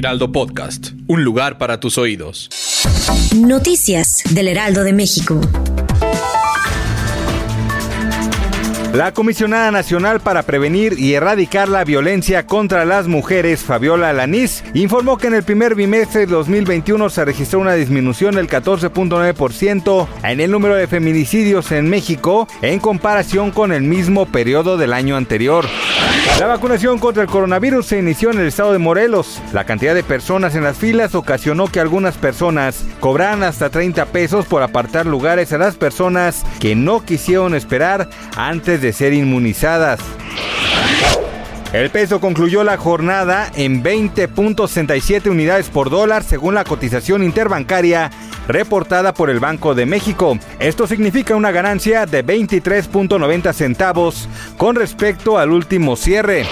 Heraldo Podcast, un lugar para tus oídos. Noticias del Heraldo de México. La comisionada nacional para prevenir y erradicar la violencia contra las mujeres, Fabiola Lanís, informó que en el primer bimestre de 2021 se registró una disminución del 14.9% en el número de feminicidios en México en comparación con el mismo periodo del año anterior. La vacunación contra el coronavirus se inició en el estado de Morelos. La cantidad de personas en las filas ocasionó que algunas personas cobraran hasta 30 pesos por apartar lugares a las personas que no quisieron esperar antes de ser inmunizadas. El peso concluyó la jornada en 20.67 unidades por dólar según la cotización interbancaria reportada por el Banco de México. Esto significa una ganancia de 23.90 centavos con respecto al último cierre.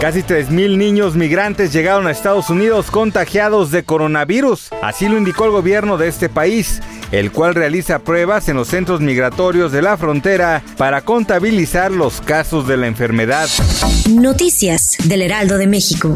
Casi 3.000 niños migrantes llegaron a Estados Unidos contagiados de coronavirus, así lo indicó el gobierno de este país, el cual realiza pruebas en los centros migratorios de la frontera para contabilizar los casos de la enfermedad. Noticias del Heraldo de México.